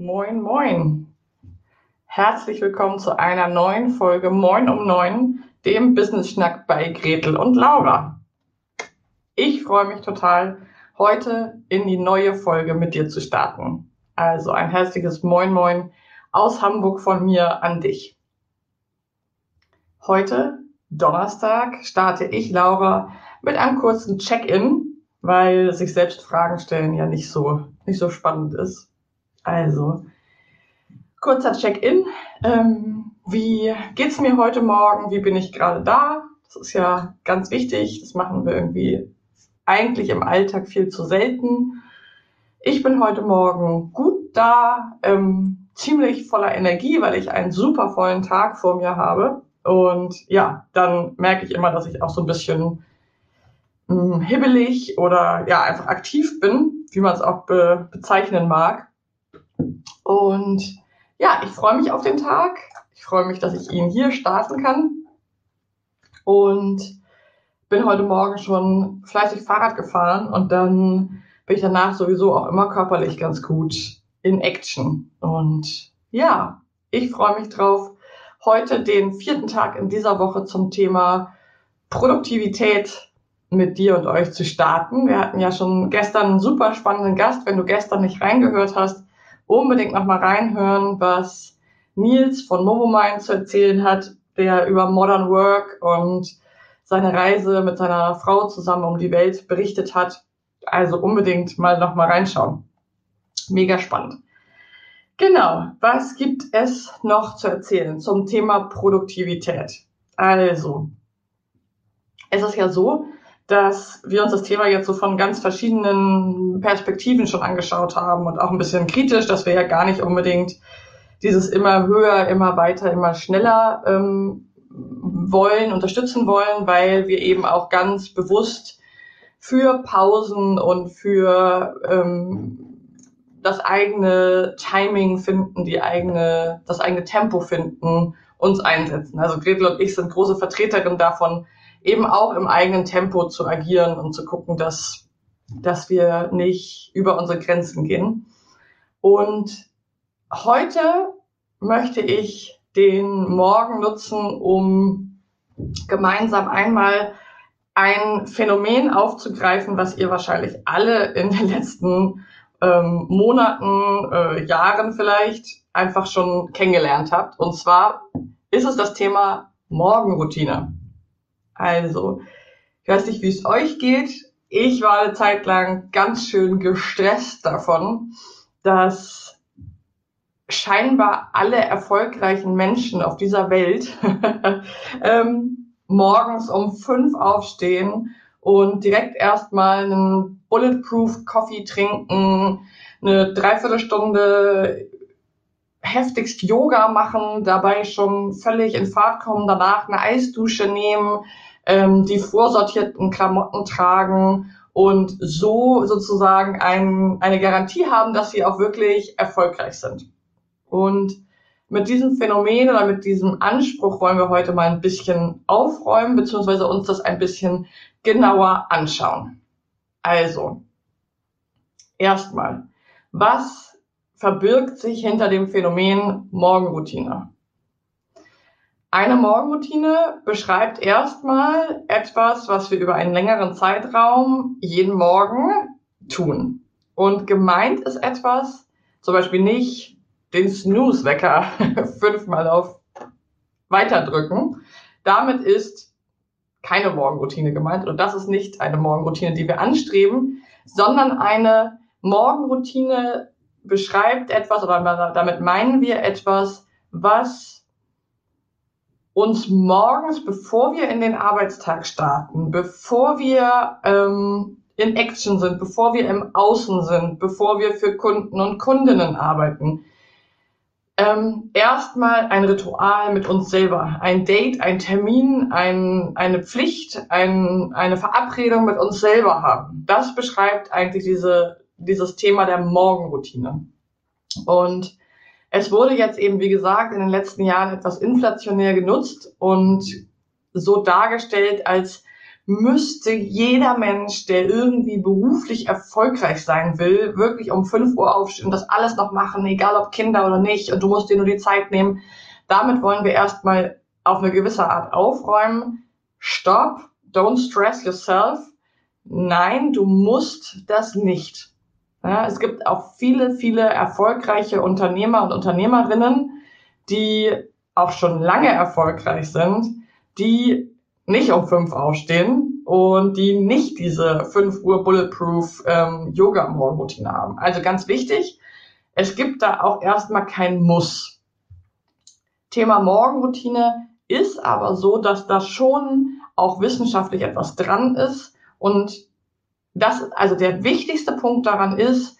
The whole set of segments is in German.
Moin, moin. Herzlich willkommen zu einer neuen Folge Moin um 9, dem Business Schnack bei Gretel und Laura. Ich freue mich total, heute in die neue Folge mit dir zu starten. Also ein herzliches Moin Moin aus Hamburg von mir an dich. Heute, Donnerstag, starte ich, Laura, mit einem kurzen Check-in, weil sich selbst Fragen stellen ja nicht so, nicht so spannend ist. Also, kurzer Check-in. Ähm, wie geht's mir heute Morgen? Wie bin ich gerade da? Das ist ja ganz wichtig. Das machen wir irgendwie eigentlich im Alltag viel zu selten. Ich bin heute Morgen gut da, ähm, ziemlich voller Energie, weil ich einen super vollen Tag vor mir habe. Und ja, dann merke ich immer, dass ich auch so ein bisschen mh, hm, hibbelig oder ja, einfach aktiv bin, wie man es auch be bezeichnen mag. Und ja, ich freue mich auf den Tag. Ich freue mich, dass ich ihn hier starten kann. Und bin heute Morgen schon fleißig Fahrrad gefahren und dann bin ich danach sowieso auch immer körperlich ganz gut in Action. Und ja, ich freue mich drauf, heute den vierten Tag in dieser Woche zum Thema Produktivität mit dir und euch zu starten. Wir hatten ja schon gestern einen super spannenden Gast. Wenn du gestern nicht reingehört hast, unbedingt nochmal reinhören, was Nils von Momomind zu erzählen hat, der über Modern Work und seine Reise mit seiner Frau zusammen um die Welt berichtet hat. Also unbedingt mal noch mal reinschauen. Mega spannend. Genau, was gibt es noch zu erzählen zum Thema Produktivität? Also, es ist ja so, dass wir uns das Thema jetzt so von ganz verschiedenen Perspektiven schon angeschaut haben und auch ein bisschen kritisch, dass wir ja gar nicht unbedingt dieses immer höher, immer weiter, immer schneller ähm, wollen, unterstützen wollen, weil wir eben auch ganz bewusst für Pausen und für ähm, das eigene Timing finden, die eigene, das eigene Tempo finden, uns einsetzen. Also Gretel und ich sind große Vertreterinnen davon, eben auch im eigenen Tempo zu agieren und zu gucken, dass, dass wir nicht über unsere Grenzen gehen. Und heute möchte ich den Morgen nutzen, um gemeinsam einmal ein Phänomen aufzugreifen, was ihr wahrscheinlich alle in den letzten ähm, Monaten, äh, Jahren vielleicht einfach schon kennengelernt habt. Und zwar ist es das Thema Morgenroutine. Also, ich weiß nicht, wie es euch geht. Ich war eine Zeit lang ganz schön gestresst davon, dass scheinbar alle erfolgreichen Menschen auf dieser Welt ähm, morgens um fünf aufstehen und direkt erstmal einen Bulletproof Coffee trinken, eine Dreiviertelstunde heftigst Yoga machen, dabei schon völlig in Fahrt kommen, danach eine Eisdusche nehmen, ähm, die vorsortierten Klamotten tragen und so sozusagen ein, eine Garantie haben, dass sie auch wirklich erfolgreich sind. Und mit diesem Phänomen oder mit diesem Anspruch wollen wir heute mal ein bisschen aufräumen, beziehungsweise uns das ein bisschen genauer anschauen. Also, erstmal, was verbirgt sich hinter dem Phänomen Morgenroutine? Eine Morgenroutine beschreibt erstmal etwas, was wir über einen längeren Zeitraum jeden Morgen tun. Und gemeint ist etwas, zum Beispiel nicht den Snooze-Wecker fünfmal auf weiterdrücken. Damit ist keine Morgenroutine gemeint. Und das ist nicht eine Morgenroutine, die wir anstreben, sondern eine Morgenroutine beschreibt etwas oder damit meinen wir etwas, was uns morgens, bevor wir in den Arbeitstag starten, bevor wir ähm, in Action sind, bevor wir im Außen sind, bevor wir für Kunden und Kundinnen arbeiten, ähm, erstmal ein Ritual mit uns selber, ein Date, ein Termin, ein, eine Pflicht, ein, eine Verabredung mit uns selber haben. Das beschreibt eigentlich diese, dieses Thema der Morgenroutine. Und es wurde jetzt eben, wie gesagt, in den letzten Jahren etwas inflationär genutzt und so dargestellt, als müsste jeder Mensch, der irgendwie beruflich erfolgreich sein will, wirklich um 5 Uhr aufstehen und das alles noch machen, egal ob Kinder oder nicht, und du musst dir nur die Zeit nehmen. Damit wollen wir erstmal auf eine gewisse Art aufräumen. Stop, don't stress yourself. Nein, du musst das nicht. Ja, es gibt auch viele, viele erfolgreiche Unternehmer und Unternehmerinnen, die auch schon lange erfolgreich sind, die nicht um fünf aufstehen und die nicht diese fünf Uhr Bulletproof ähm, Yoga Morgenroutine haben. Also ganz wichtig, es gibt da auch erstmal kein Muss. Thema Morgenroutine ist aber so, dass da schon auch wissenschaftlich etwas dran ist und das, also der wichtigste Punkt daran ist,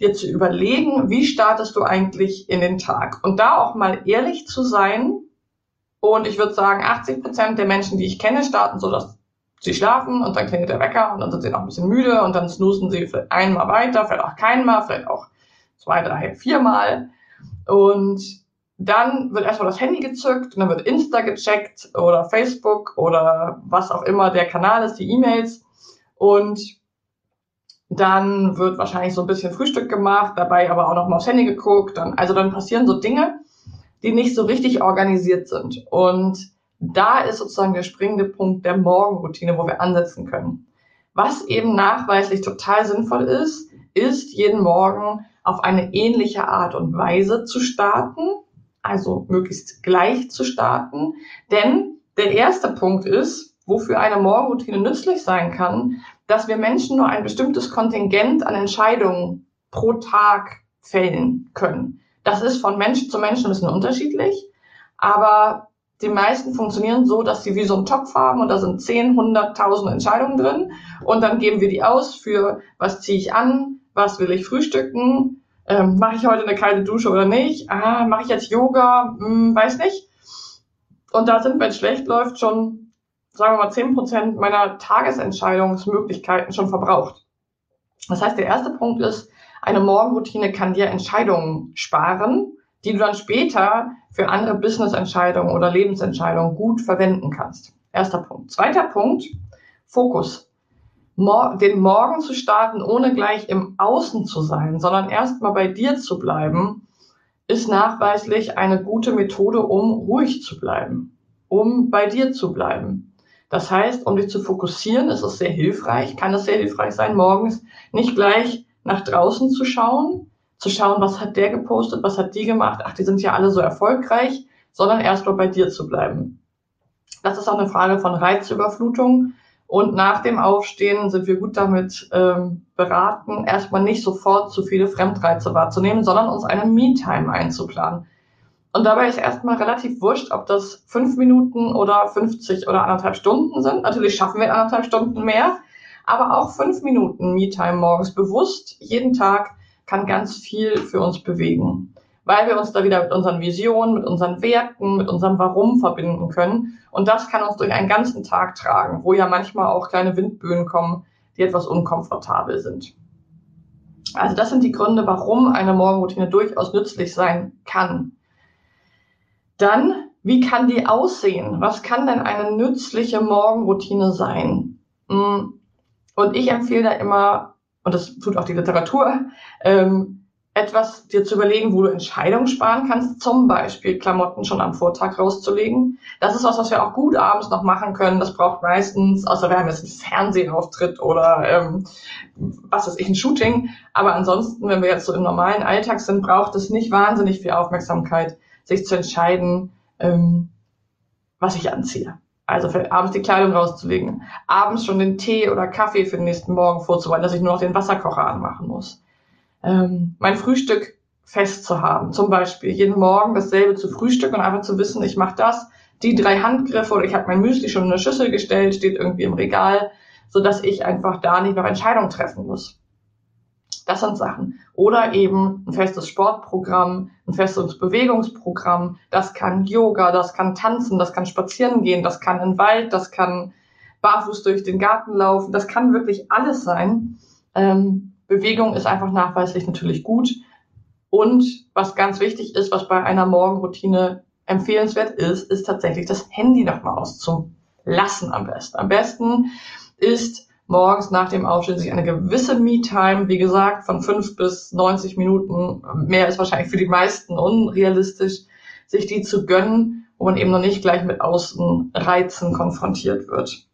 dir zu überlegen, wie startest du eigentlich in den Tag und da auch mal ehrlich zu sein, und ich würde sagen, 80 Prozent der Menschen, die ich kenne, starten so, dass sie schlafen und dann klingelt der Wecker und dann sind sie noch ein bisschen müde und dann snoosen sie vielleicht einmal weiter, vielleicht auch keinmal, vielleicht auch zwei, drei, viermal. Und dann wird erstmal das Handy gezückt und dann wird Insta gecheckt oder Facebook oder was auch immer der Kanal ist, die E-Mails. Und dann wird wahrscheinlich so ein bisschen Frühstück gemacht, dabei aber auch noch mal aufs Handy geguckt. Dann, also dann passieren so Dinge, die nicht so richtig organisiert sind. Und da ist sozusagen der springende Punkt der Morgenroutine, wo wir ansetzen können. Was eben nachweislich total sinnvoll ist, ist jeden Morgen auf eine ähnliche Art und Weise zu starten, also möglichst gleich zu starten. Denn der erste Punkt ist, wofür eine Morgenroutine nützlich sein kann, dass wir Menschen nur ein bestimmtes Kontingent an Entscheidungen pro Tag fällen können. Das ist von Mensch zu Mensch ein bisschen unterschiedlich, aber die meisten funktionieren so, dass sie wie so ein Topf haben und da sind 10, 100.000 Entscheidungen drin und dann geben wir die aus für, was ziehe ich an, was will ich frühstücken, ähm, mache ich heute eine kalte Dusche oder nicht, ah, mache ich jetzt Yoga, hm, weiß nicht. Und da sind, wenn es schlecht läuft, schon, sagen wir mal, 10% meiner Tagesentscheidungsmöglichkeiten schon verbraucht. Das heißt, der erste Punkt ist, eine Morgenroutine kann dir Entscheidungen sparen, die du dann später für andere Business-Entscheidungen oder Lebensentscheidungen gut verwenden kannst. Erster Punkt. Zweiter Punkt, Fokus. Den Morgen zu starten, ohne gleich im Außen zu sein, sondern erstmal bei dir zu bleiben, ist nachweislich eine gute Methode, um ruhig zu bleiben, um bei dir zu bleiben. Das heißt, um dich zu fokussieren, ist es sehr hilfreich, kann es sehr hilfreich sein, morgens nicht gleich nach draußen zu schauen, zu schauen, was hat der gepostet, was hat die gemacht, ach, die sind ja alle so erfolgreich, sondern erstmal bei dir zu bleiben. Das ist auch eine Frage von Reizüberflutung. Und nach dem Aufstehen sind wir gut damit ähm, beraten, erstmal nicht sofort zu viele Fremdreize wahrzunehmen, sondern uns eine Me-Time einzuplanen. Und dabei ist erstmal relativ wurscht, ob das fünf Minuten oder 50 oder anderthalb Stunden sind. Natürlich schaffen wir anderthalb Stunden mehr, aber auch fünf Minuten Me-Time morgens bewusst jeden Tag kann ganz viel für uns bewegen, weil wir uns da wieder mit unseren Visionen, mit unseren Werten, mit unserem Warum verbinden können. Und das kann uns durch einen ganzen Tag tragen, wo ja manchmal auch kleine Windböen kommen, die etwas unkomfortabel sind. Also das sind die Gründe, warum eine Morgenroutine durchaus nützlich sein kann. Dann, wie kann die aussehen? Was kann denn eine nützliche Morgenroutine sein? Hm, und ich empfehle da immer, und das tut auch die Literatur, ähm, etwas dir zu überlegen, wo du Entscheidungen sparen kannst, zum Beispiel Klamotten schon am Vortag rauszulegen. Das ist was, was wir auch gut abends noch machen können. Das braucht meistens, außer wir haben jetzt einen Fernsehauftritt oder ähm, was weiß ich, ein Shooting. Aber ansonsten, wenn wir jetzt so im normalen Alltag sind, braucht es nicht wahnsinnig viel Aufmerksamkeit, sich zu entscheiden, ähm, was ich anziehe. Also für abends die Kleidung rauszulegen, abends schon den Tee oder Kaffee für den nächsten Morgen vorzubereiten, dass ich nur noch den Wasserkocher anmachen muss ähm, mein Frühstück fest zu haben. Zum Beispiel jeden Morgen dasselbe zu frühstücken und einfach zu wissen, ich mache das, die drei Handgriffe oder ich habe mein Müsli schon in eine Schüssel gestellt, steht irgendwie im Regal, so dass ich einfach da nicht noch Entscheidungen treffen muss. Das sind Sachen. Oder eben ein festes Sportprogramm, ein festes Bewegungsprogramm. Das kann Yoga, das kann Tanzen, das kann Spazieren gehen, das kann in den Wald, das kann barfuß durch den Garten laufen. Das kann wirklich alles sein. Ähm, Bewegung ist einfach nachweislich natürlich gut. Und was ganz wichtig ist, was bei einer Morgenroutine empfehlenswert ist, ist tatsächlich das Handy nochmal auszulassen am besten. Am besten ist morgens nach dem Aufstehen sich eine gewisse Me-Time, wie gesagt, von fünf bis 90 Minuten, mehr ist wahrscheinlich für die meisten unrealistisch, sich die zu gönnen, wo man eben noch nicht gleich mit Außenreizen konfrontiert wird.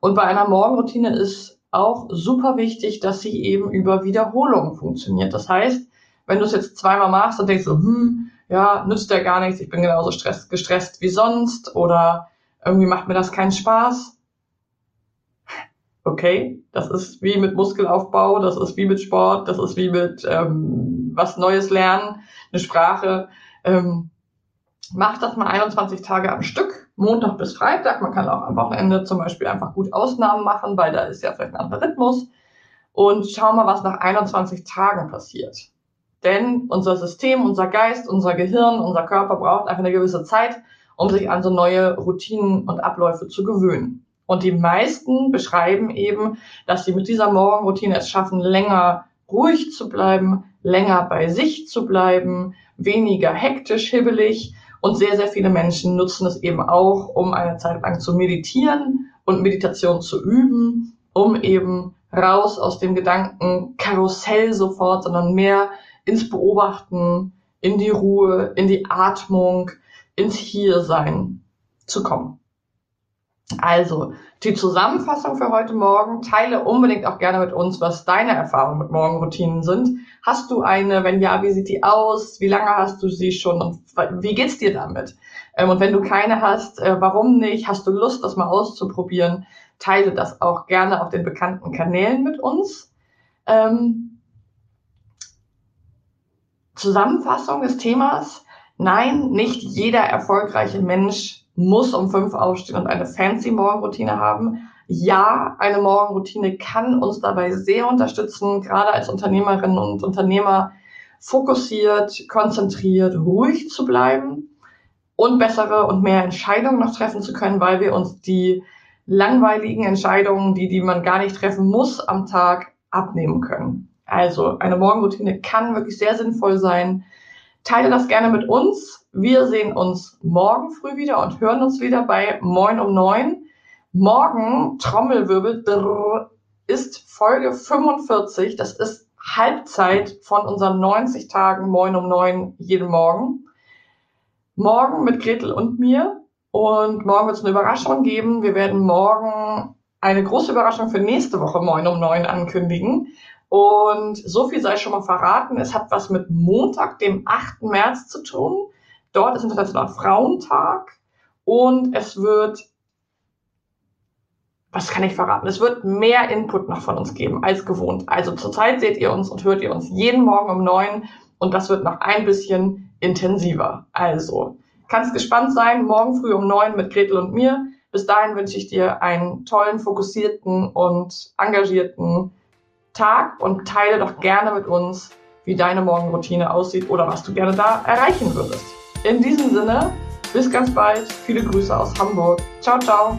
Und bei einer Morgenroutine ist auch super wichtig, dass sie eben über Wiederholung funktioniert. Das heißt, wenn du es jetzt zweimal machst und denkst so, hm, ja, nützt ja gar nichts, ich bin genauso stress, gestresst wie sonst oder irgendwie macht mir das keinen Spaß. Okay, das ist wie mit Muskelaufbau, das ist wie mit Sport, das ist wie mit ähm, was Neues lernen, eine Sprache. Ähm, mach das mal 21 Tage am Stück Montag bis Freitag. Man kann auch am Wochenende zum Beispiel einfach gut Ausnahmen machen, weil da ist ja vielleicht ein anderer Rhythmus. Und schau mal, was nach 21 Tagen passiert. Denn unser System, unser Geist, unser Gehirn, unser Körper braucht einfach eine gewisse Zeit, um sich an so neue Routinen und Abläufe zu gewöhnen. Und die meisten beschreiben eben, dass sie mit dieser Morgenroutine es schaffen, länger ruhig zu bleiben, länger bei sich zu bleiben, weniger hektisch, hibbelig und sehr, sehr viele Menschen nutzen es eben auch, um eine Zeit lang zu meditieren und Meditation zu üben, um eben raus aus dem Gedanken Karussell sofort, sondern mehr ins Beobachten, in die Ruhe, in die Atmung, ins Hiersein zu kommen. Also, die Zusammenfassung für heute Morgen. Teile unbedingt auch gerne mit uns, was deine Erfahrungen mit Morgenroutinen sind. Hast du eine? Wenn ja, wie sieht die aus? Wie lange hast du sie schon? Und wie geht's dir damit? Ähm, und wenn du keine hast, äh, warum nicht? Hast du Lust, das mal auszuprobieren? Teile das auch gerne auf den bekannten Kanälen mit uns. Ähm, Zusammenfassung des Themas. Nein, nicht jeder erfolgreiche Mensch muss um fünf aufstehen und eine fancy Morgenroutine haben. Ja, eine Morgenroutine kann uns dabei sehr unterstützen, gerade als Unternehmerinnen und Unternehmer fokussiert, konzentriert, ruhig zu bleiben und bessere und mehr Entscheidungen noch treffen zu können, weil wir uns die langweiligen Entscheidungen, die, die man gar nicht treffen muss am Tag, abnehmen können. Also eine Morgenroutine kann wirklich sehr sinnvoll sein. Teile das gerne mit uns. Wir sehen uns morgen früh wieder und hören uns wieder bei Moin um neun. Morgen, Trommelwirbel, drrr, ist Folge 45. Das ist Halbzeit von unseren 90 Tagen Moin um neun jeden Morgen. Morgen mit Gretel und mir. Und morgen wird es eine Überraschung geben. Wir werden morgen eine große Überraschung für nächste Woche Moin um neun ankündigen. Und so viel sei schon mal verraten. Es hat was mit Montag, dem 8. März zu tun. Dort ist Internationaler Frauentag und es wird, was kann ich verraten? Es wird mehr Input noch von uns geben als gewohnt. Also zurzeit seht ihr uns und hört ihr uns jeden Morgen um neun und das wird noch ein bisschen intensiver. Also, kannst gespannt sein, morgen früh um neun mit Gretel und mir. Bis dahin wünsche ich dir einen tollen, fokussierten und engagierten Tag und teile doch gerne mit uns, wie deine Morgenroutine aussieht oder was du gerne da erreichen würdest. In diesem Sinne, bis ganz bald. Viele Grüße aus Hamburg. Ciao, ciao.